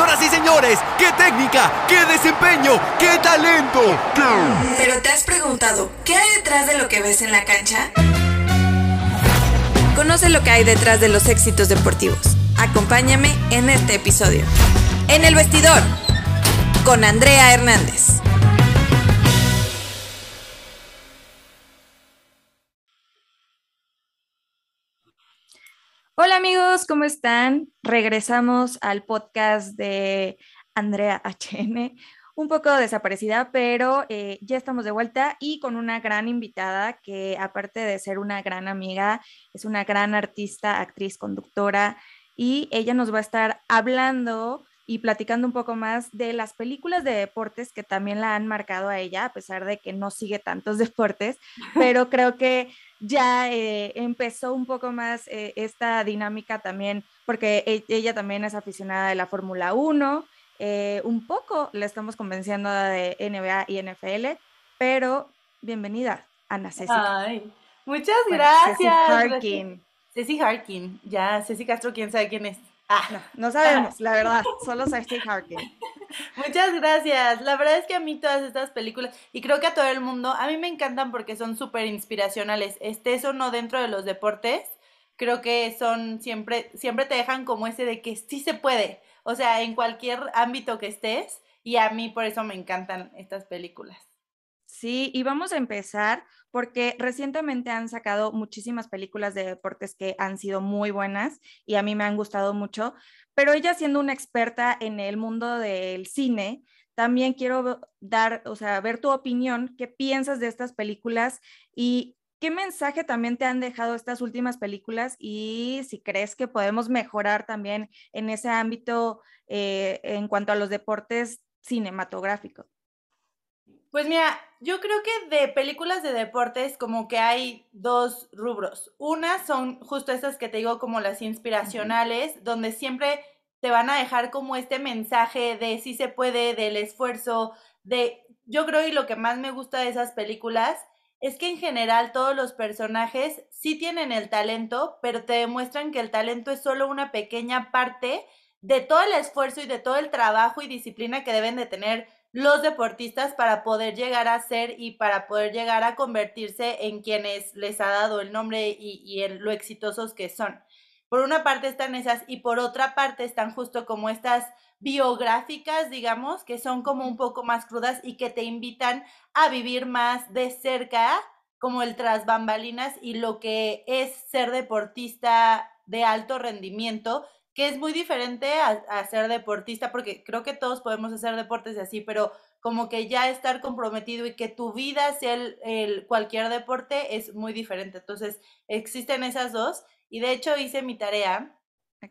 Señoras y señores, qué técnica, qué desempeño, qué talento. Pero te has preguntado, ¿qué hay detrás de lo que ves en la cancha? Conoce lo que hay detrás de los éxitos deportivos. Acompáñame en este episodio. En el vestidor, con Andrea Hernández. Hola amigos, ¿cómo están? Regresamos al podcast de Andrea HN, un poco desaparecida, pero eh, ya estamos de vuelta y con una gran invitada que aparte de ser una gran amiga, es una gran artista, actriz, conductora y ella nos va a estar hablando y platicando un poco más de las películas de deportes que también la han marcado a ella, a pesar de que no sigue tantos deportes, pero creo que ya eh, empezó un poco más eh, esta dinámica también, porque e, ella también es aficionada de la Fórmula 1, eh, un poco le estamos convenciendo de NBA y NFL, pero bienvenida, Ana Ceci. Ay, muchas gracias. Ceci Harkin. Ceci Harkin, ya, Ceci Castro, quién sabe quién es. Ah. No, sabemos, la verdad, solo Steve Harkin. Muchas gracias. La verdad es que a mí todas estas películas, y creo que a todo el mundo, a mí me encantan porque son súper inspiracionales. Estés o no dentro de los deportes, creo que son siempre, siempre te dejan como ese de que sí se puede. O sea, en cualquier ámbito que estés, y a mí por eso me encantan estas películas. Sí, y vamos a empezar porque recientemente han sacado muchísimas películas de deportes que han sido muy buenas y a mí me han gustado mucho, pero ella siendo una experta en el mundo del cine, también quiero dar, o sea, ver tu opinión, qué piensas de estas películas y qué mensaje también te han dejado estas últimas películas y si crees que podemos mejorar también en ese ámbito eh, en cuanto a los deportes cinematográficos. Pues mira, yo creo que de películas de deportes como que hay dos rubros. Una son justo esas que te digo como las inspiracionales, donde siempre te van a dejar como este mensaje de si se puede, del esfuerzo, de yo creo y lo que más me gusta de esas películas es que en general todos los personajes sí tienen el talento, pero te demuestran que el talento es solo una pequeña parte de todo el esfuerzo y de todo el trabajo y disciplina que deben de tener los deportistas para poder llegar a ser y para poder llegar a convertirse en quienes les ha dado el nombre y, en lo exitosos que son. Por una parte están esas y por otra parte están justo como estas biográficas, digamos, que son como un poco más crudas y que te invitan a vivir más de cerca como el tras bambalinas y lo que es ser deportista de alto rendimiento que es muy diferente a, ser deportista, porque creo que todos podemos hacer deportes así, pero como que ya estar comprometido y que tu vida sea el, cualquier deporte es muy diferente. Entonces, existen esas dos y de hecho hice mi tarea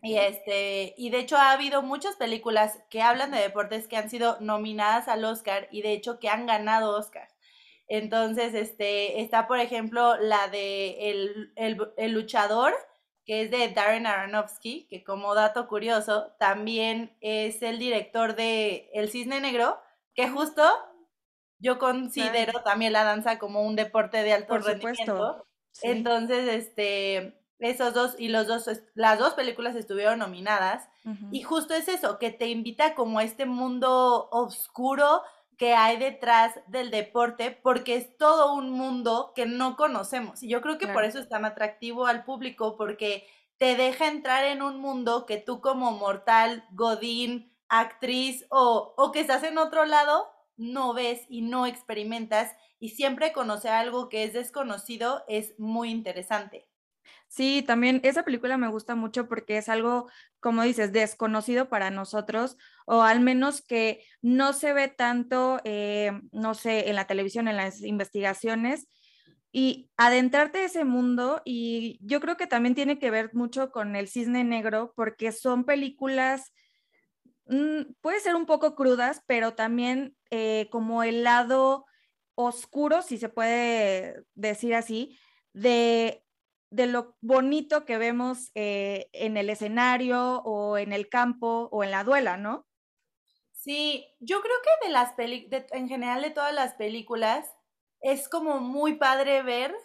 y este y de hecho ha habido muchas películas que hablan de deportes que han sido nominadas al Oscar y de hecho que han ganado Oscar. Entonces, este está por ejemplo la de el, el luchador que es de Darren Aronofsky, que como dato curioso, también es el director de El Cisne Negro, que justo yo considero también la danza como un deporte de alto Por rendimiento. Entonces, este, esos dos y los dos, las dos películas estuvieron nominadas. Y justo es eso, que te invita como a este mundo oscuro que hay detrás del deporte, porque es todo un mundo que no conocemos. Y yo creo que por eso es tan atractivo al público, porque te deja entrar en un mundo que tú como mortal, godín, actriz o, o que estás en otro lado, no ves y no experimentas. Y siempre conocer algo que es desconocido es muy interesante. Sí, también esa película me gusta mucho porque es algo, como dices, desconocido para nosotros, o al menos que no se ve tanto, eh, no sé, en la televisión, en las investigaciones, y adentrarte a ese mundo, y yo creo que también tiene que ver mucho con el cisne negro, porque son películas, mm, puede ser un poco crudas, pero también eh, como el lado oscuro, si se puede decir así, de de lo bonito que vemos eh, en el escenario o en el campo o en la duela, ¿no? Sí, yo creo que de las películas, en general de todas las películas, es como muy padre ver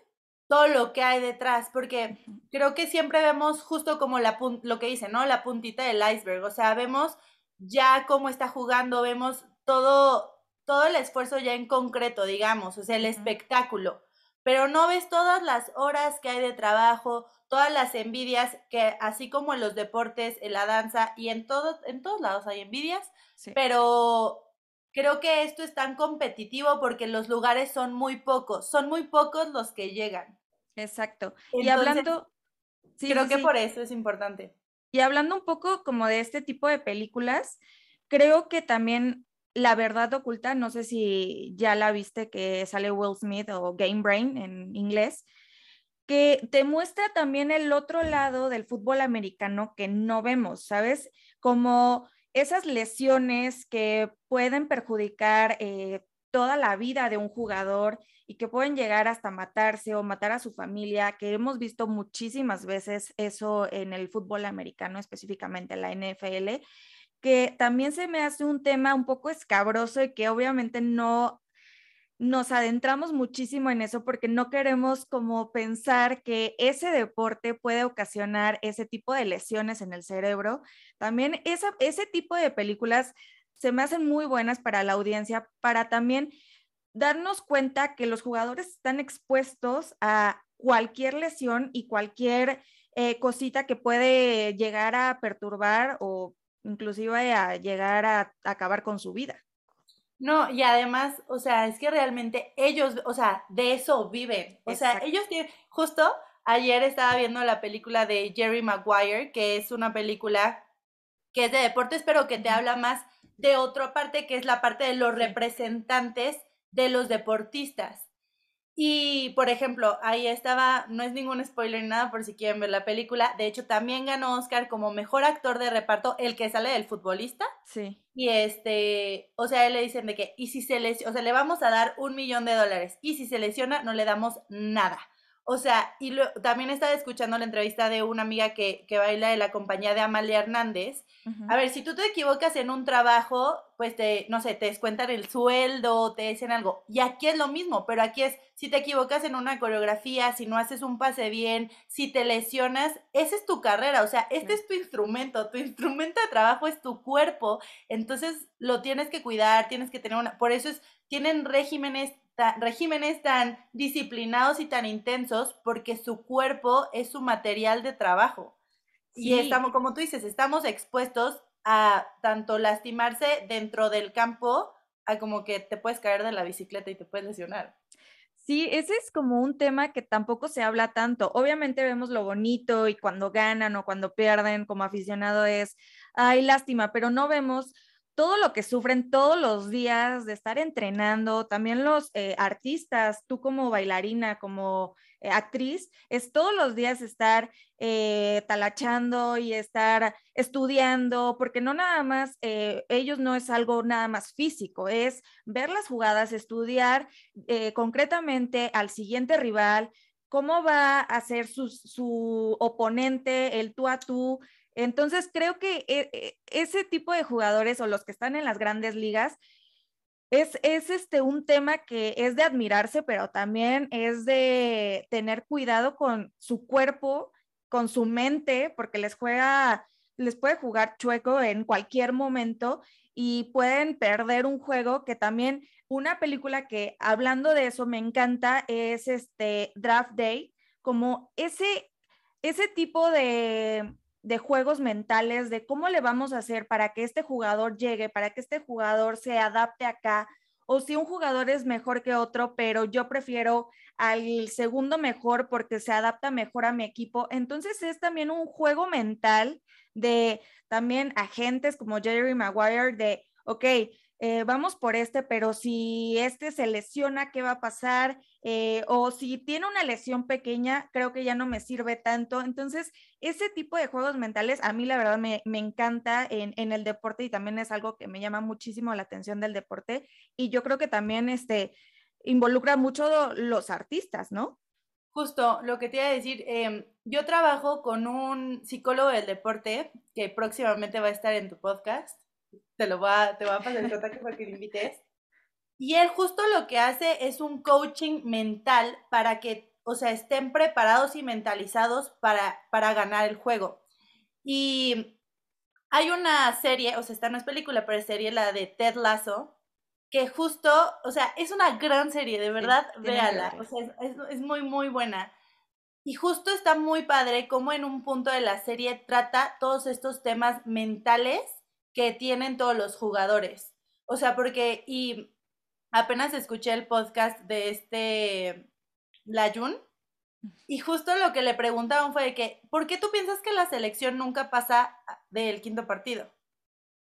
todo lo que hay detrás, porque creo que siempre vemos justo como la lo que dice, ¿no? La puntita del iceberg, o sea, vemos ya cómo está jugando, vemos todo, todo el esfuerzo ya en concreto, digamos, o sea, el espectáculo, pero no ves todas las horas que hay de trabajo, todas las envidias que así como en los deportes, en la danza y en todos en todos lados hay envidias, pero creo que esto es tan competitivo porque los lugares son muy pocos, son muy pocos los que llegan. Exacto. y hablando creo que por eso es importante. Y hablando un poco como de este tipo de películas, creo que también La verdad oculta, no sé si ya la viste que sale Will Smith o Game Brain en inglés, que te muestra también el otro lado del fútbol americano que no vemos, ¿sabes? Como esas lesiones que pueden perjudicar eh, toda la vida de un jugador y que pueden llegar hasta matarse o matar a su familia, que hemos visto muchísimas veces eso en el fútbol americano, específicamente en la NFL, que también se me hace un tema un poco escabroso y que obviamente no nos adentramos muchísimo en eso porque no queremos como pensar que ese deporte puede ocasionar ese tipo de lesiones en el cerebro. También ese tipo de películas se me hacen muy buenas para la audiencia, para también darnos cuenta que los jugadores están expuestos a cualquier lesión y cualquier eh, cosita que puede llegar a perturbar o inclusive a llegar a acabar con su vida. No, y además, o sea, es que realmente ellos, o sea, de eso viven. O sea, ellos tienen, justo ayer estaba viendo la película de Jerry Maguire, que es una película que es de deportes, pero que te habla más de otra parte, que es la parte de los representantes de los deportistas. Y, por ejemplo, ahí estaba, no es ningún spoiler ni nada por si quieren ver la película. De hecho, también ganó Oscar como mejor actor de reparto, el que sale del futbolista. Sí. Y este, o sea, él le dicen de que, y si se lesiona, o sea, le vamos a dar un millón de dólares. Y si se lesiona, no le damos nada. O sea, y también estaba escuchando la entrevista de una amiga que, que baila de la compañía de Amalia Hernández. A ver, si tú te equivocas en un trabajo, pues te, no sé, te descuentan el sueldo, te dicen algo. Y aquí es lo mismo, pero aquí es, si te equivocas en una coreografía, si no haces un pase bien, si te lesionas, esa es tu carrera. O sea, este es tu instrumento, tu instrumento de trabajo es tu cuerpo. Entonces lo tienes que cuidar, tienes que tener una, por eso es, tienen regímenes regímenes tan disciplinados y tan intensos porque su cuerpo es su material de trabajo. Y estamos, como tú dices, estamos expuestos a tanto lastimarse dentro del campo, a como que te puedes caer de la bicicleta y te puedes lesionar. Sí, ese es como un tema que tampoco se habla tanto. Obviamente vemos lo bonito y cuando ganan o cuando pierden como aficionado es, ay, lástima, pero no vemos todo lo que sufren todos los días de estar entrenando, también los eh, artistas, tú como bailarina, como eh, actriz, es todos los días estar eh, talachando y estar estudiando, porque no nada más, ellos no es algo nada más físico, es ver las jugadas, estudiar concretamente al siguiente rival, cómo va a ser su, su oponente, el tú a tú, entonces, creo que e, e, ese tipo de jugadores o los que están en las grandes ligas es, es este, un tema que es de admirarse, pero también es de tener cuidado con su cuerpo, con su mente, porque les juega, les puede jugar chueco en cualquier momento y pueden perder un juego que también una película que hablando de eso me encanta es este Draft Day, como ese ese tipo de de juegos mentales, de cómo le vamos a hacer para que este jugador llegue, para que este jugador se adapte acá, o si un jugador es mejor que otro, pero yo prefiero al segundo mejor porque se adapta mejor a mi equipo. Entonces es también un juego mental de también agentes como Jerry Maguire de, ok, eh, vamos por este, pero si este se lesiona, ¿qué va a pasar? Eh, o si tiene una lesión pequeña, creo que ya no me sirve tanto. Entonces, ese tipo de juegos mentales a mí la verdad me, encanta en, el deporte y también es algo que me llama muchísimo la atención del deporte y yo creo que también este, involucra mucho los artistas, ¿no? Justo, lo que te iba a decir, em, yo trabajo con un psicólogo del deporte que próximamente va a estar en tu podcast te lo va, te a pasar el contacto para que lo invites. Y él justo lo que hace es un coaching mental para que, o sea, estén preparados y mentalizados para, para ganar el juego. Y hay una serie, o sea, esta no es película, pero es serie, la de Ted Lasso, que justo, o sea, es una gran serie, de verdad, véala. O sea, es, es, muy, muy buena. Y justo está muy padre cómo en un punto de la serie trata todos estos temas mentales que tienen todos los jugadores. O sea, porque, y apenas escuché el podcast de este Layun, y justo lo que le preguntaban fue de que, ¿por qué tú piensas que la selección nunca pasa del quinto partido?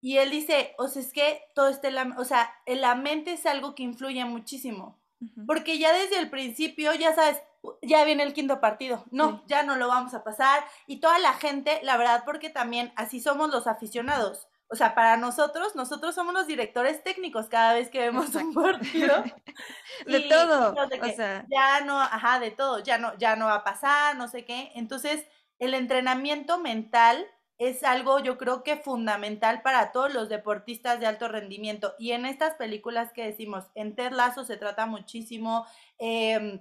Y él dice, o sea, es que todo este, o sea, la mente es algo que influye muchísimo. Porque ya desde el principio, ya sabes, ya viene el quinto partido. No, ya no lo vamos a pasar. Y toda la gente, la verdad, porque también así somos los aficionados. O sea, para nosotros, nosotros somos los directores técnicos cada vez que vemos un partido. de todo. o sea. Ya no, ajá, de todo. Ya no, ya no va a pasar, no sé qué. Entonces, el entrenamiento mental es algo yo creo que fundamental para todos los deportistas de alto rendimiento. Y en estas películas que decimos, en Ted Lasso se trata muchísimo. Em,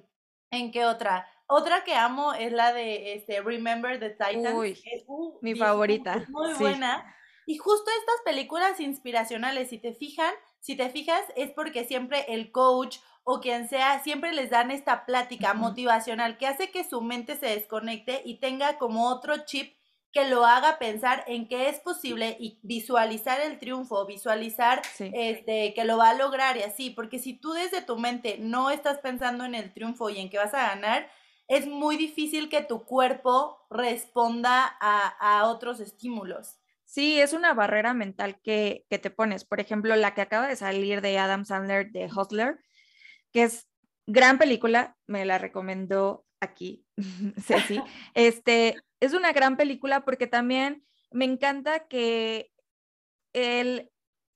¿En qué otra? Otra que amo es la de este, Remember the Titans. Uy, uh, mi favorita. muy buena. Y justo estas películas inspiracionales, si te fijan, si te fijas, es porque siempre el coach o quien sea, siempre les dan esta plática motivacional que hace que su mente se desconecte y tenga como otro chip que lo haga pensar en que es posible y visualizar el triunfo, visualizar este, que lo va a lograr y así, porque si tú desde tu mente no estás pensando en el triunfo y en que vas a ganar, es muy difícil que tu cuerpo responda a, otros estímulos. Sí, es una barrera mental que, que, te pones. Por ejemplo, la que acaba de salir de Adam Sandler de Hustler, que es gran película, me la recomendó aquí, Ceci. Este, es una gran película porque también me encanta que él,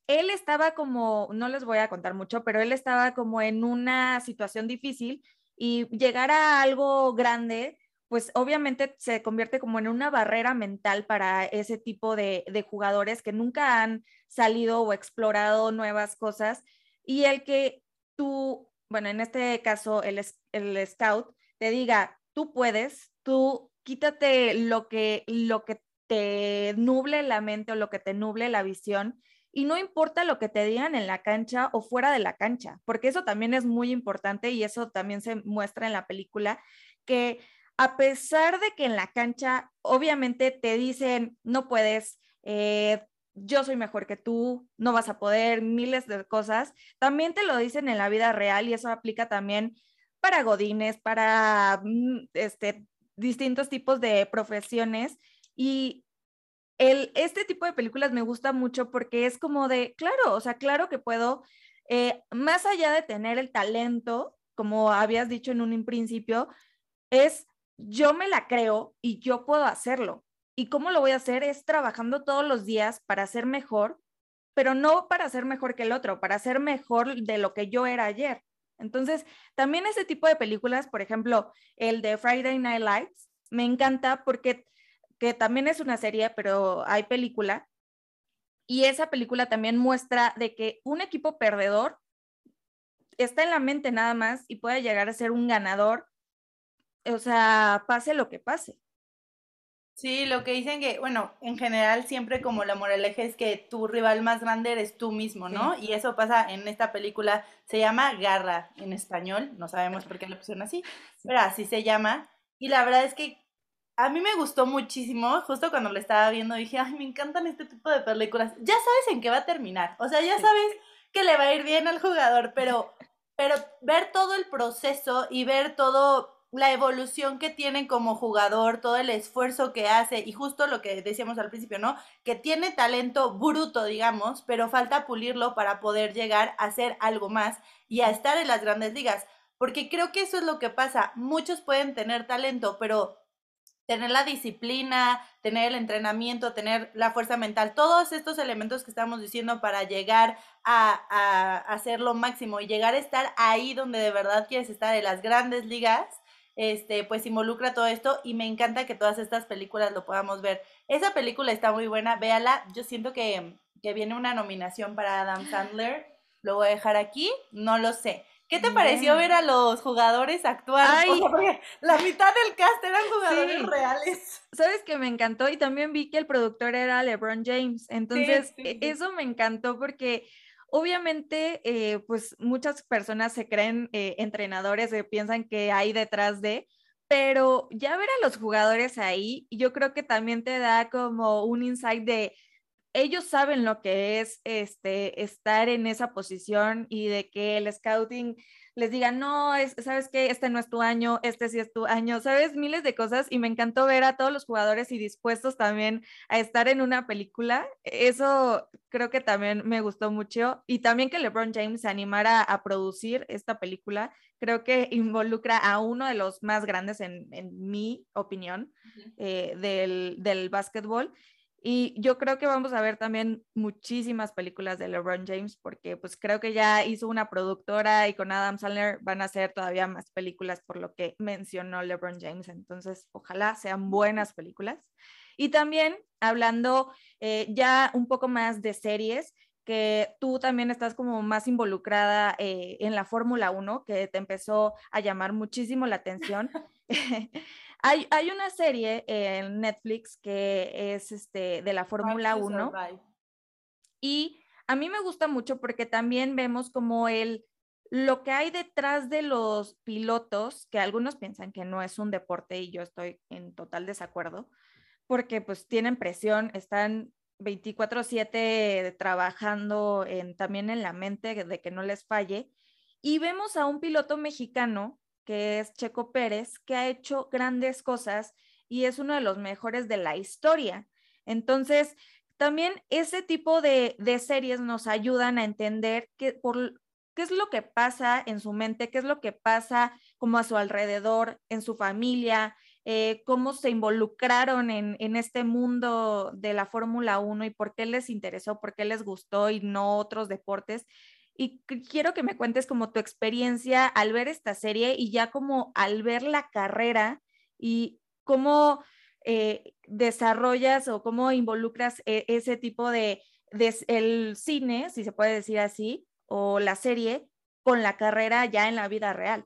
él estaba como, no les voy a contar mucho, pero él estaba como en una situación difícil y llegar a algo grande, pues obviamente se convierte como en una barrera mental para ese tipo de, de jugadores que nunca han salido o explorado nuevas cosas. Y el que tú, bueno, en este caso el, el scout, te diga, tú puedes, tú quítate lo que, lo que te nuble la mente o lo que te nuble la visión y no importa lo que te digan en la cancha o fuera de la cancha, porque eso también es muy importante y eso también se muestra en la película, que a pesar de que en la cancha obviamente te dicen, no puedes, eh, yo soy mejor que tú, no vas a poder, miles de cosas, también te lo dicen en la vida real y eso aplica también para godines, para mm, este, distintos tipos de profesiones. Y el, este tipo de películas me gusta mucho porque es como de, claro, o sea, claro que puedo, eh, más allá de tener el talento, como habías dicho en un principio, es yo me la creo y yo puedo hacerlo. ¿Y cómo lo voy a hacer? Es trabajando todos los días para ser mejor, pero no para ser mejor que el otro, para ser mejor de lo que yo era ayer. Entonces, también ese tipo de películas, por ejemplo, el de Friday Night Lights, me encanta porque que también es una serie, pero hay película. Y esa película también muestra de que un equipo perdedor está en la mente nada más y puede llegar a ser un ganador, o sea, pase lo que pase. Sí, lo que dicen que, bueno, en general siempre como la moraleja es que tu rival más grande eres tú mismo, ¿no? Y eso pasa en esta película, se llama Garra en español, no sabemos por qué le pusieron así, pero así se llama. Y la verdad es que a mí me gustó muchísimo, justo cuando lo estaba viendo dije, ay, me encantan este tipo de películas. Ya sabes en qué va a terminar, o sea, ya sabes que le va a ir bien al jugador, pero, pero ver todo el proceso y ver todo la evolución que tiene como jugador, todo el esfuerzo que hace y justo lo que decíamos al principio, ¿no? Que tiene talento bruto, digamos, pero falta pulirlo para poder llegar a hacer algo más y a estar en las grandes ligas. Porque creo que eso es lo que pasa. Muchos pueden tener talento, pero tener la disciplina, tener el entrenamiento, tener la fuerza mental, todos estos elementos que estamos diciendo para llegar a, a hacer lo máximo y llegar a estar ahí donde de verdad quieres estar en las grandes ligas, este, pues involucra todo esto y me encanta que todas estas películas lo podamos ver. Esa película está muy buena, véala. Yo siento que, que viene una nominación para Adam Sandler. Lo voy a dejar aquí, no lo sé. ¿Qué te pareció ver a los jugadores actuar? la mitad del cast eran jugadores reales. Sabes que me encantó y también vi que el productor era LeBron James. Entonces, e, eso me encantó porque obviamente, eh, pues muchas personas se creen eh, entrenadores y piensan que hay detrás de, pero ya ver a los jugadores ahí, yo creo que también te da como un insight de ellos saben lo que es este, estar en esa posición y de que el scouting les diga, no, es, sabes que este no es tu año, este sí es tu año, sabes, miles de cosas y me encantó ver a todos los jugadores y dispuestos también a estar en una película. Eso creo que también me gustó mucho y también que LeBron James se animara a producir esta película, creo que involucra a uno de los más grandes en, mi opinión eh, del, del básquetbol y yo creo que vamos a ver también muchísimas películas de LeBron James porque pues creo que ya hizo una productora y con Adam Sandler van a hacer todavía más películas por lo que mencionó LeBron James. Entonces, ojalá sean buenas películas. Y también hablando eh, ya un poco más de series, que tú también estás como más involucrada eh, en la Fórmula 1, que te empezó a llamar muchísimo la atención. Hay, hay una serie en Netflix que es este, de la Fórmula 1 y a mí me gusta mucho porque también vemos como el, lo que hay detrás de los pilotos, que algunos piensan que no es un deporte y yo estoy en total desacuerdo, porque pues tienen presión, están 24/7 trabajando en, también en la mente de que no les falle. Y vemos a un piloto mexicano que es Checo Pérez, que ha hecho grandes cosas y es uno de los mejores de la historia. Entonces, también ese tipo de, series nos ayudan a entender qué, por, qué es lo que pasa en su mente, qué es lo que pasa como a su alrededor, en su familia, eh, cómo se involucraron en, en, este mundo de la Fórmula 1 y por qué les interesó, por qué les gustó y no otros deportes y quiero que me cuentes como tu experiencia al ver esta serie y ya como al ver la carrera y cómo eh, desarrollas o cómo involucras e, ese tipo de, de, el cine, si se puede decir así, o la serie con la carrera ya en la vida real.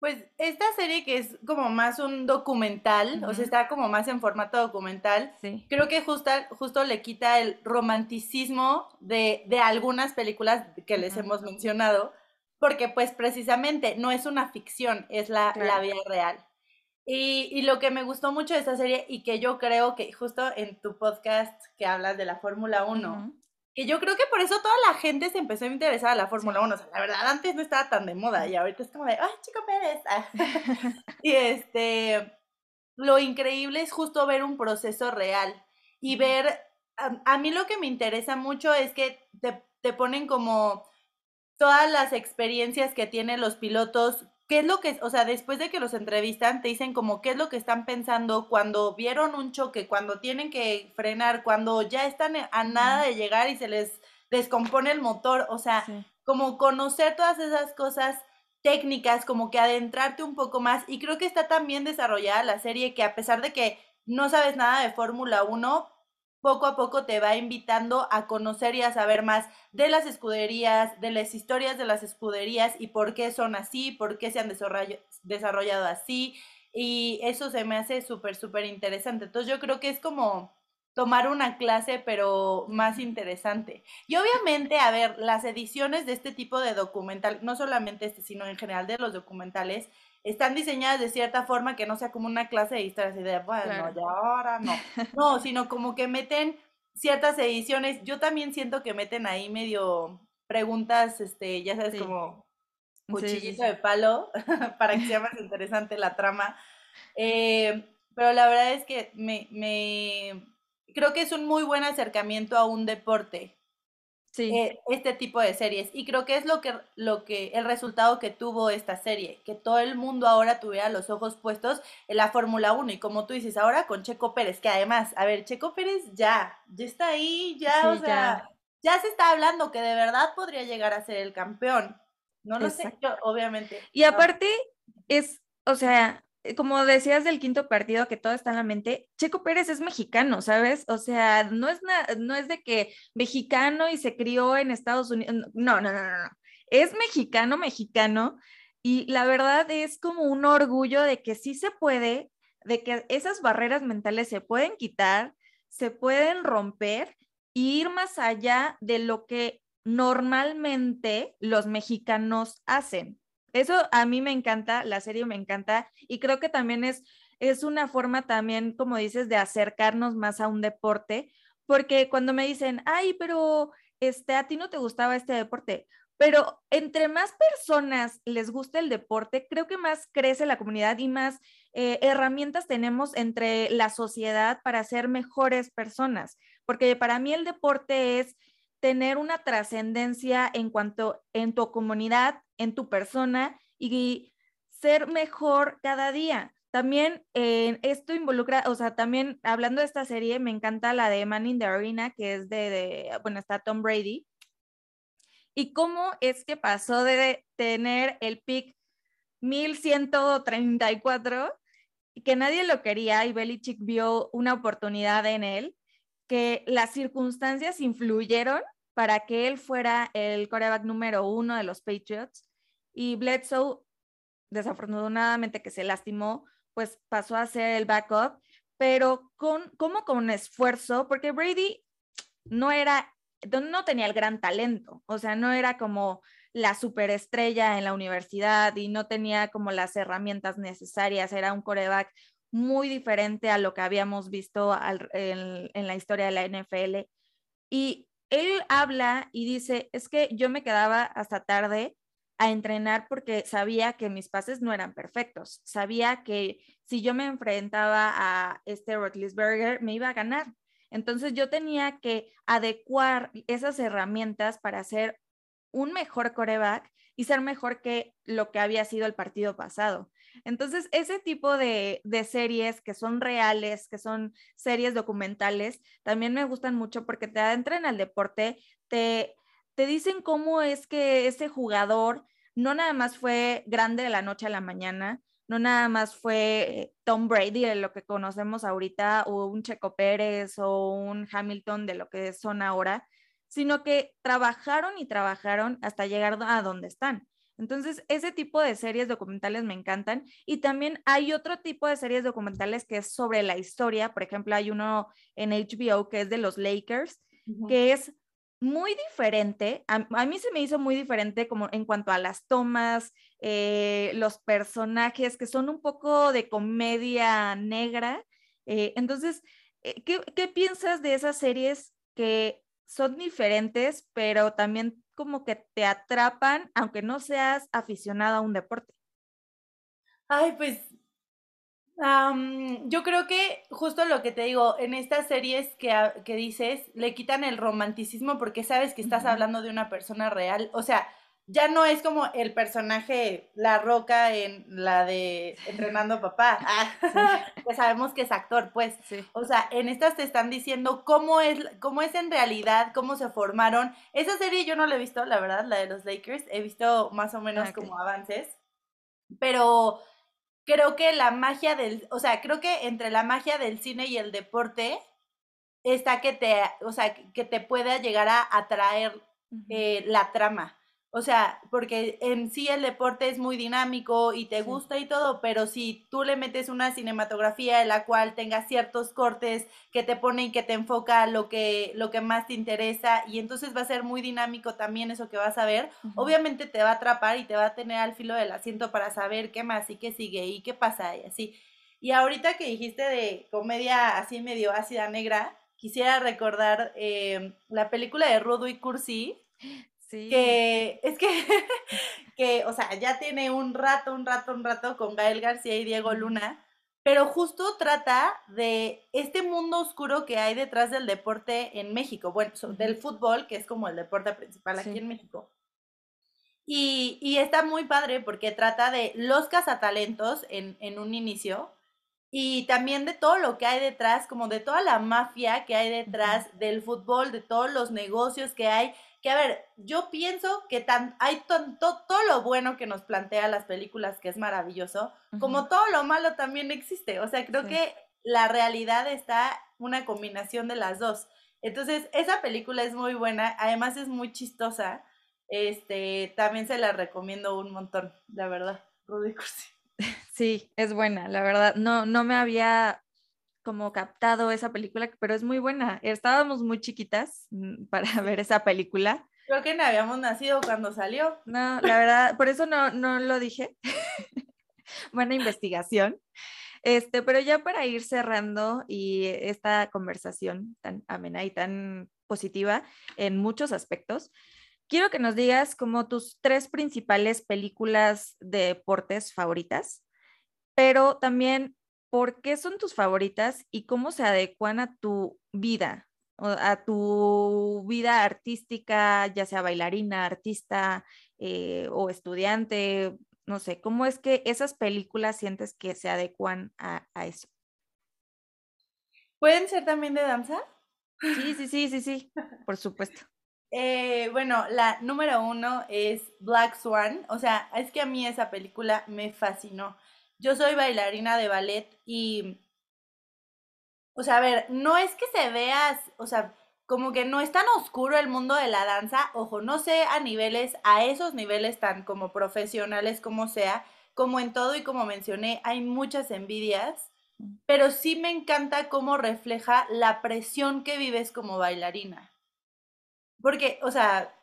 Pues esta serie que es como más un documental, o sea, está como más en formato documental, creo que justo, justo le quita el romanticismo de, de algunas películas que les hemos mencionado, porque pues precisamente no es una ficción, es la, la vida real. Y, y, lo que me gustó mucho de esta serie y que yo creo que justo en tu podcast que hablas de la Fórmula 1, que yo creo que por eso toda la gente se empezó a interesar a la Fórmula 1. O sea, la verdad, antes no estaba tan de moda y ahorita es como de, ¡ay, Chico Pérez! y este, lo increíble es justo ver un proceso real y ver, a, mí lo que me interesa mucho es que te, te ponen como todas las experiencias que tienen los pilotos ¿Qué es lo que, o sea, después de que los entrevistan, te dicen como qué es lo que están pensando cuando vieron un choque, cuando tienen que frenar, cuando ya están a nada de llegar y se les descompone el motor, o sea, como conocer todas esas cosas técnicas, como que adentrarte un poco más. Y creo que está tan bien desarrollada la serie que a pesar de que no sabes nada de Fórmula 1, poco a poco te va invitando a conocer y a saber más de las escuderías, de las historias de las escuderías y por qué son así, por qué se han desarrollado así. Y eso se me hace súper, súper interesante. Entonces yo creo que es como tomar una clase, pero más interesante. Y obviamente, a ver, las ediciones de este tipo de documental, no solamente este, sino en general de los documentales, están diseñadas de cierta forma que no sea como una clase de historia, así de, bueno, ya ahora no. No, sino como que meten ciertas ediciones. Yo también siento que meten ahí medio preguntas, este, ya sabes, como cuchillito de palo, para que sea más interesante la trama. Eh, pero la verdad es que me, me, creo que es un muy buen acercamiento a un deporte sí. Eh, este tipo de series. Y creo que es lo que, lo que, el resultado que tuvo esta serie, que todo el mundo ahora tuviera los ojos puestos en la Fórmula 1. Y como tú dices, ahora con Checo Pérez, que además, a ver, Checo Pérez ya, ya está ahí, ya, o sea, ya. se está hablando que de verdad podría llegar a ser el campeón. No lo sé, yo, obviamente. Y aparte, es, o sea, como decías del quinto partido, que todo está en la mente, Checo Pérez es mexicano, ¿sabes? O sea, no es, no es de que mexicano y se crió en Estados Unidos, no, no, no, no, no. es mexicano, mexicano, y la verdad es como un orgullo de que sí se puede, de que esas barreras mentales se pueden quitar, se pueden romper e ir más allá de lo que normalmente los mexicanos hacen. Eso a mí me encanta, la serie me encanta y creo que también es, es una forma también, como dices, de acercarnos más a un deporte, porque cuando me dicen, ay, pero este, a ti no te gustaba este deporte, pero entre más personas les guste el deporte, creo que más crece la comunidad y más eh, herramientas tenemos entre la sociedad para ser mejores personas, porque para mí el deporte es tener una trascendencia en cuanto en tu comunidad, en tu persona y ser mejor cada día. También eh, esto involucra, o sea, también hablando de esta serie, me encanta la de Man in the Arena, que es de, de bueno, está Tom Brady, y cómo es que pasó de tener el pick 1134 y que nadie lo quería y Belichick vio una oportunidad en él, que las circunstancias influyeron para que él fuera el coreback número uno de los Patriots y Bledsoe, desafortunadamente que se lastimó, pues pasó a ser el backup, pero con, como con esfuerzo, porque Brady no era no tenía el gran talento, o sea, no era como la superestrella en la universidad y no tenía como las herramientas necesarias, era un coreback muy diferente a lo que habíamos visto en, en la historia de la NFL. Y él habla y dice, es que yo me quedaba hasta tarde a entrenar porque sabía que mis pases no eran perfectos, sabía que si yo me enfrentaba a este Rotlisberger me iba a ganar, entonces yo tenía que adecuar esas herramientas para ser un mejor coreback y ser mejor que lo que había sido el partido pasado. Entonces, ese tipo de, series que son reales, que son series documentales, también me gustan mucho porque te adentran al deporte, te, te dicen cómo es que ese jugador no nada más fue grande de la noche a la mañana, no nada más fue Tom Brady de lo que conocemos ahorita o un Checo Pérez o un Hamilton de lo que son ahora, sino que trabajaron y trabajaron hasta llegar a donde están. Entonces, ese tipo de series documentales me encantan. Y también hay otro tipo de series documentales que es sobre la historia. Por ejemplo, hay uno en HBO que es de los Lakers, que es muy diferente. A, mí se me hizo muy diferente como en cuanto a las tomas, eh, los personajes que son un poco de comedia negra. Eh, entonces, eh, ¿qué, ¿qué, piensas de esas series que son diferentes, pero también como que te atrapan, aunque no seas aficionado a un deporte? Ay, pues yo creo que justo lo que te digo, en estas series que, que, dices, le quitan el romanticismo porque sabes que estás hablando de una persona real. O sea, ya no es como el personaje La Roca en la de Entrenando a Papá, ah, que sabemos que es actor, pues. O sea, en estas te están diciendo cómo es, cómo es en realidad, cómo se formaron. Esa serie yo no la he visto, la verdad, la de los Lakers. He visto más o menos ah, como avances. Pero creo que la magia del, o sea, creo que entre la magia del cine y el deporte está que te, o sea, que te pueda llegar a atraer eh, la trama. O sea, porque en sí el deporte es muy dinámico y te gusta y todo, pero si tú le metes una cinematografía en la cual tenga ciertos cortes que te ponen y que te enfoca lo que, lo que más te interesa y entonces va a ser muy dinámico también eso que vas a ver, obviamente te va a atrapar y te va a tener al filo del asiento para saber qué más y qué sigue y qué pasa y así. Y ahorita que dijiste de comedia así medio ácida negra, quisiera recordar eh, la película de Rudo y Cursi que es que, que, o sea, ya tiene un rato, un rato, un rato con Gael García y Diego Luna, pero justo trata de este mundo oscuro que hay detrás del deporte en México, bueno, del fútbol, que es como el deporte principal aquí en México. Y, y, está muy padre porque trata de los cazatalentos en, en un inicio y también de todo lo que hay detrás, como de toda la mafia que hay detrás del fútbol, de todos los negocios que hay que a ver, yo pienso que tan, hay todo lo bueno que nos plantea las películas, que es maravilloso, como todo lo malo también existe. O sea, creo que la realidad está una combinación de las dos. Entonces, esa película es muy buena, además es muy chistosa. Este, también se la recomiendo un montón, la verdad, Rudy Cursi. Sí, es buena, la verdad. No, no me había como captado esa película, pero es muy buena. Estábamos muy chiquitas mm, para ver esa película. Creo que no habíamos nacido cuando salió. No, la verdad, por eso no, no lo dije. buena investigación. Este, pero ya para ir cerrando y esta conversación tan amena y tan positiva en muchos aspectos, quiero que nos digas como tus tres principales películas de deportes favoritas, pero también por qué son tus favoritas y cómo se adecuan a tu vida, a tu vida artística, ya sea bailarina, artista eh, o estudiante, no sé, ¿cómo es que esas películas sientes que se adecuan a, eso? ¿Pueden ser también de danza? Sí, sí, sí, sí, sí, por supuesto. Eh, bueno, la número uno es Black Swan. O sea, es que a mí esa película me fascinó. Yo soy bailarina de ballet y, o sea, a ver, no es que se vea, o sea, como que no es tan oscuro el mundo de la danza, ojo, no sé a niveles, a esos niveles tan como profesionales como sea, como en todo y como mencioné, hay muchas envidias, pero sí me encanta cómo refleja la presión que vives como bailarina. Porque, o sea,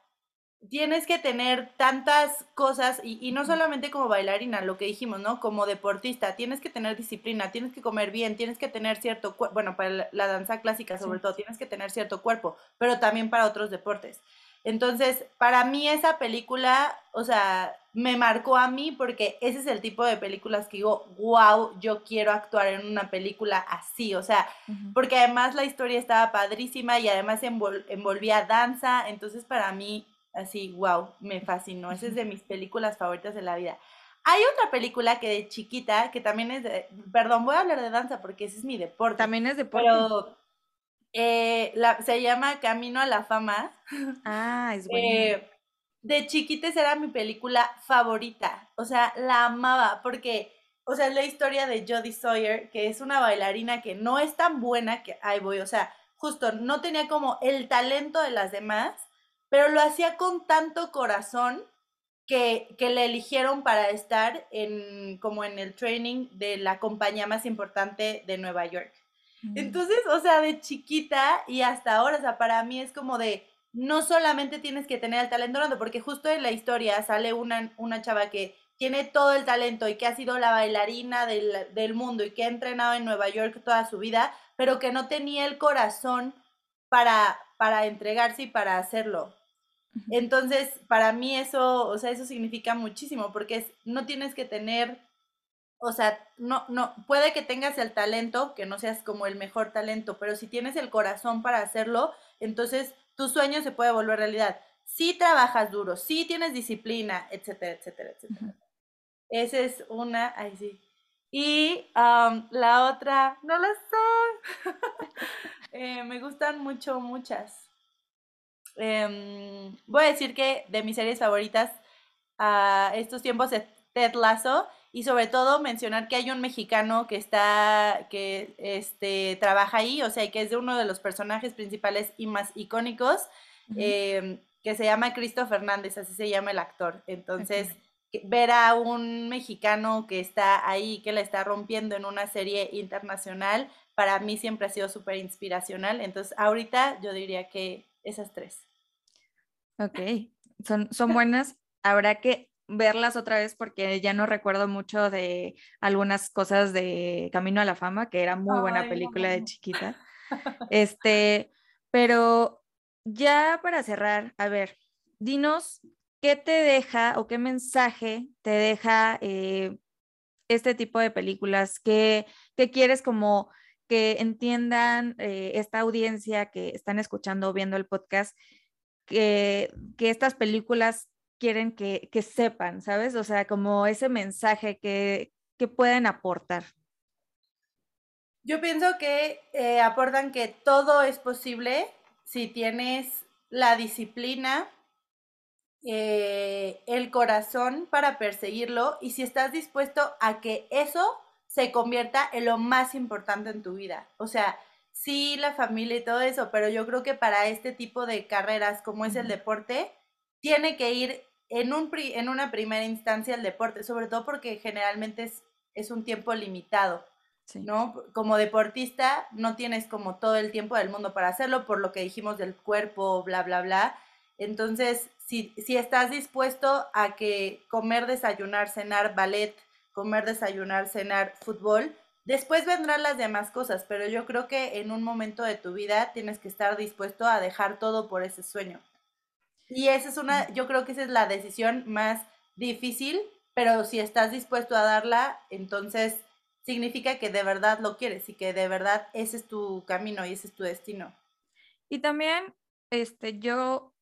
tienes que tener tantas cosas y, no solamente como bailarina, lo que dijimos, ¿no? Como deportista, tienes que tener disciplina, tienes que comer bien, tienes que tener cierto, bueno, para la danza clásica sobre todo, tienes que tener cierto cuerpo, pero también para otros deportes. Entonces, para mí esa película, o sea, me marcó a mí porque ese es el tipo de películas que digo, wow, yo quiero actuar en una película así, o sea, porque además la historia estaba padrísima y además envolvía danza, entonces para mí Así, wow, me fascinó. Esa es de mis películas favoritas de la vida. Hay otra película que de chiquita, que también es de, perdón, voy a hablar de danza porque ese es mi deporte. También es deporte. Pero eh, la, se llama Camino a la Fama. Ah, es bueno. Eh, de chiquites era mi película favorita. O sea, la amaba porque, o sea, es la historia de Jodie Sawyer, que es una bailarina que no es tan buena que, ahí voy, o sea, justo no tenía como el talento de las demás pero lo hacía con tanto corazón que, que le eligieron para estar en, como en el training de la compañía más importante de Nueva York. Mm. Entonces, o sea, de chiquita y hasta ahora, o sea, para mí es como de, no solamente tienes que tener el talento, porque justo en la historia sale una, una chava que tiene todo el talento y que ha sido la bailarina del, del mundo y que ha entrenado en Nueva York toda su vida, pero que no tenía el corazón para, para entregarse y para hacerlo. Entonces, para mí eso, o sea, eso significa muchísimo, porque es, no tienes que tener, o sea, no, no, puede que tengas el talento, que no seas como el mejor talento, pero si tienes el corazón para hacerlo, entonces tu sueño se puede volver realidad. Si trabajas duro, si tienes disciplina, etcétera, etcétera, etcétera. Esa es una, ay sí. Y la otra, no la sé. Eh, me gustan mucho, muchas. Em, voy a decir que de mis series favoritas a estos tiempos es Ted Lasso y sobre todo mencionar que hay un mexicano que está, que este, trabaja ahí, o sea, que es de uno de los personajes principales y más icónicos, em, que se llama Cristo Fernández, así se llama el actor. Entonces, ver a un mexicano que está ahí, que la está rompiendo en una serie internacional, para mí siempre ha sido súper inspiracional. Entonces, ahorita yo diría que esas tres. Ok, son, son buenas. Habrá que verlas otra vez porque ya no recuerdo mucho de algunas cosas de Camino a la Fama, que era muy buena película de chiquita. Este, pero ya para cerrar, a ver, dinos qué te deja o qué mensaje te deja eh, este tipo de películas, qué, quieres como que entiendan eh, esta audiencia que están escuchando o viendo el podcast, que, estas películas quieren que, sepan, ¿sabes? O sea, como ese mensaje que, pueden aportar. Yo pienso que eh, aportan que todo es posible si tienes la disciplina, eh, el corazón para perseguirlo y si estás dispuesto a que eso se convierta en lo más importante en tu vida. O sea, sí, la familia y todo eso, pero yo creo que para este tipo de carreras como es el deporte, tiene que ir en, un, en una primera instancia al deporte, sobre todo porque generalmente es, es un tiempo limitado. ¿no? Como deportista no tienes como todo el tiempo del mundo para hacerlo, por lo que dijimos del cuerpo, bla, bla, bla. Entonces, si, si estás dispuesto a que comer, desayunar, cenar, ballet, comer, desayunar, cenar, fútbol, después vendrán las demás cosas, pero yo creo que en un momento de tu vida tienes que estar dispuesto a dejar todo por ese sueño. Y esa es una, yo creo que esa es la decisión más difícil, pero si estás dispuesto a darla, entonces significa que de verdad lo quieres y que de verdad ese es tu camino y ese es tu destino. Y también, este, yo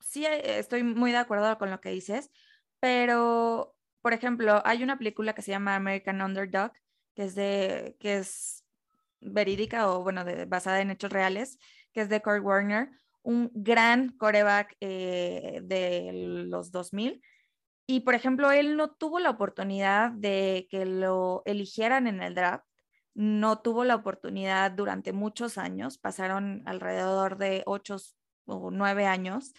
sí eh, estoy muy de acuerdo con lo que dices, pero, por ejemplo, hay una película que se llama American Underdog, que es de, que es verídica o, bueno, basada en hechos reales, que es de Kurt Warner, un gran coreback eh, de los 2000 y por ejemplo, él no tuvo la oportunidad de que lo eligieran en el draft, no tuvo la oportunidad durante muchos años, pasaron alrededor de ocho o nueve años.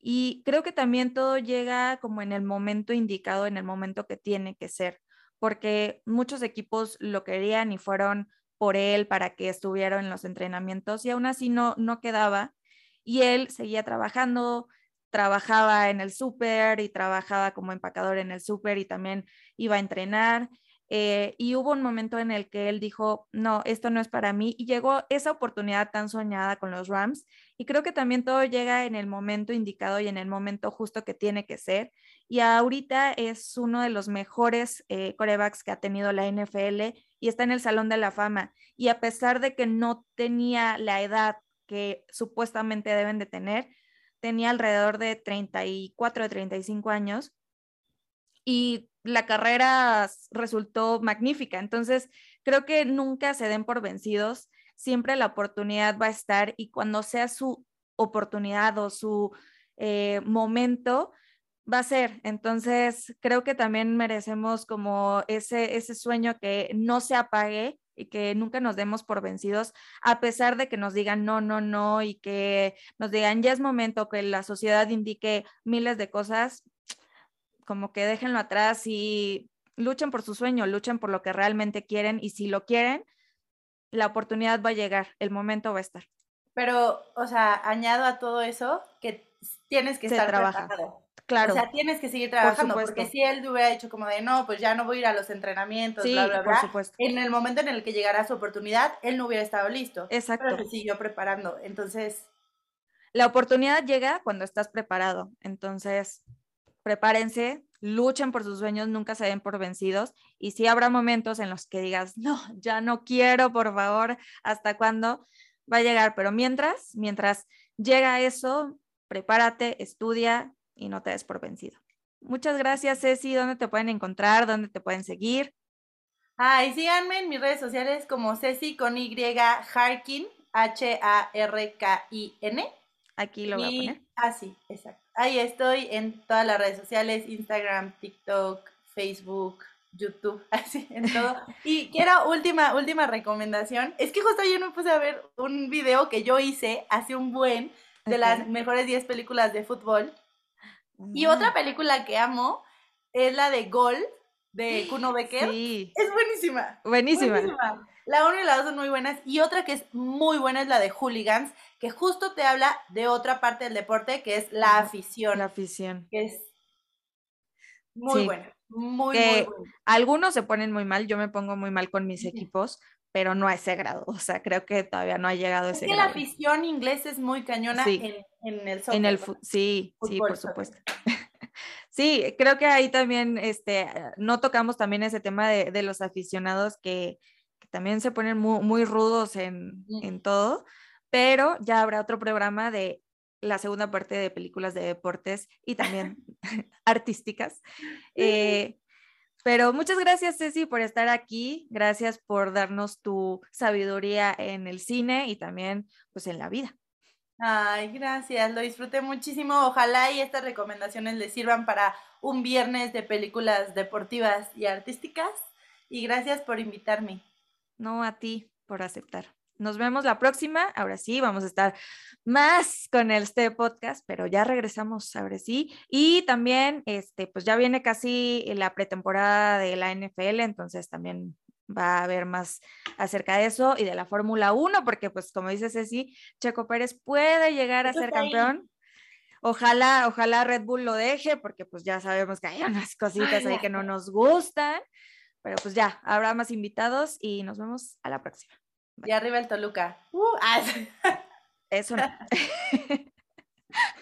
Y creo que también todo llega como en el momento indicado, en el momento que tiene que ser, porque muchos equipos lo querían y fueron por él para que estuviera en los entrenamientos y aún así no, no quedaba. Y él seguía trabajando, trabajaba en el súper y trabajaba como empacador en el súper y también iba a entrenar. Eh, y hubo un momento en el que él dijo, no, esto no es para mí. Y llegó esa oportunidad tan soñada con los Rams. Y creo que también todo llega en el momento indicado y en el momento justo que tiene que ser. Y ahorita es uno de los mejores eh, corebacks que ha tenido la NFL y está en el Salón de la Fama. Y a pesar de que no tenía la edad que supuestamente deben de tener, tenía alrededor de 34 o 35 años y la carrera resultó magnífica. Entonces, creo que nunca se den por vencidos, siempre la oportunidad va a estar y cuando sea su oportunidad o su eh, momento, va a ser. Entonces, creo que también merecemos como ese, ese sueño que no se apague y que nunca nos demos por vencidos, a pesar de que nos digan no, no, no, y que nos digan ya es momento que la sociedad indique miles de cosas, como que déjenlo atrás y luchen por su sueño, luchen por lo que realmente quieren y si lo quieren, la oportunidad va a llegar, el momento va a estar. Pero, o sea, añado a todo eso que tienes que estar trabajando. Claro. O sea, tienes que seguir trabajando, porque si él hubiera dicho como de, no, pues ya no voy a ir a los entrenamientos, bla, bla, bla, supuesto. en el momento en el que llegara su oportunidad, él no hubiera estado listo. Exacto. Pero se siguió preparando, entonces... La oportunidad llega cuando estás preparado, entonces prepárense, luchen por sus sueños, nunca se den por vencidos, y si habrá momentos en los que digas, no, ya no quiero, por favor, ¿hasta cuándo? Va a llegar, pero mientras, mientras llega eso, prepárate, estudia, y no te des por vencido. Muchas gracias, Ceci. ¿Dónde te pueden encontrar? ¿Dónde te pueden seguir? Ay, síganme en mis redes sociales como Ceci con Y Harkin, H-A-R-K-I-N. Aquí lo voy a poner. Ah, sí, exacto. Ahí estoy en todas las redes sociales, Instagram, TikTok, Facebook, YouTube, así, en todo. Y quiero última, última recomendación. Es que justo ayer me puse a ver un video que yo hice hace un buen de las mejores 10 películas de fútbol. Y otra película que amo es la de Gol de Kuno Becker. Sí. Es buenísima. Buenísima. La 1 y la 2 son muy buenas. Y otra que es muy buena es la de Hooligans, que justo te habla de otra parte del deporte, que es la afición. La afición. Que es muy buena. Muy, muy buena. Algunos se ponen muy mal, yo me pongo muy mal con mis equipos, pero no a ese grado. O sea, creo que todavía no ha llegado a ese es que la afición inglesa es muy cañona en, en, el soccer. En el sí, sí, por supuesto. sí, creo que ahí también, este, no tocamos también ese tema de, de los aficionados que, que, también se ponen muy, muy rudos en, en todo, pero ya habrá otro programa de la segunda parte de películas de deportes y también artísticas. Eh, pero muchas gracias, Ceci, por estar aquí. Gracias por darnos tu sabiduría en el cine y también pues en la vida. Ay, gracias, lo disfruté muchísimo. Ojalá y estas recomendaciones les sirvan para un viernes de películas deportivas y artísticas. Y gracias por invitarme. No, a ti por aceptar. Nos vemos la próxima. Ahora sí, vamos a estar más con este podcast, pero ya regresamos ahora sí. Y también, este, pues ya viene casi la pretemporada de la NFL, entonces también va a haber más acerca de eso y de la Fórmula 1, porque pues como dice Ceci, Checo Pérez puede llegar a ser campeón. Ojalá, ojalá Red Bull lo deje, porque pues ya sabemos que hay unas cositas ahí que no nos gustan, pero pues ya, habrá más invitados y nos vemos a la próxima. Y arriba el Toluca. Uh, ah, Eso no.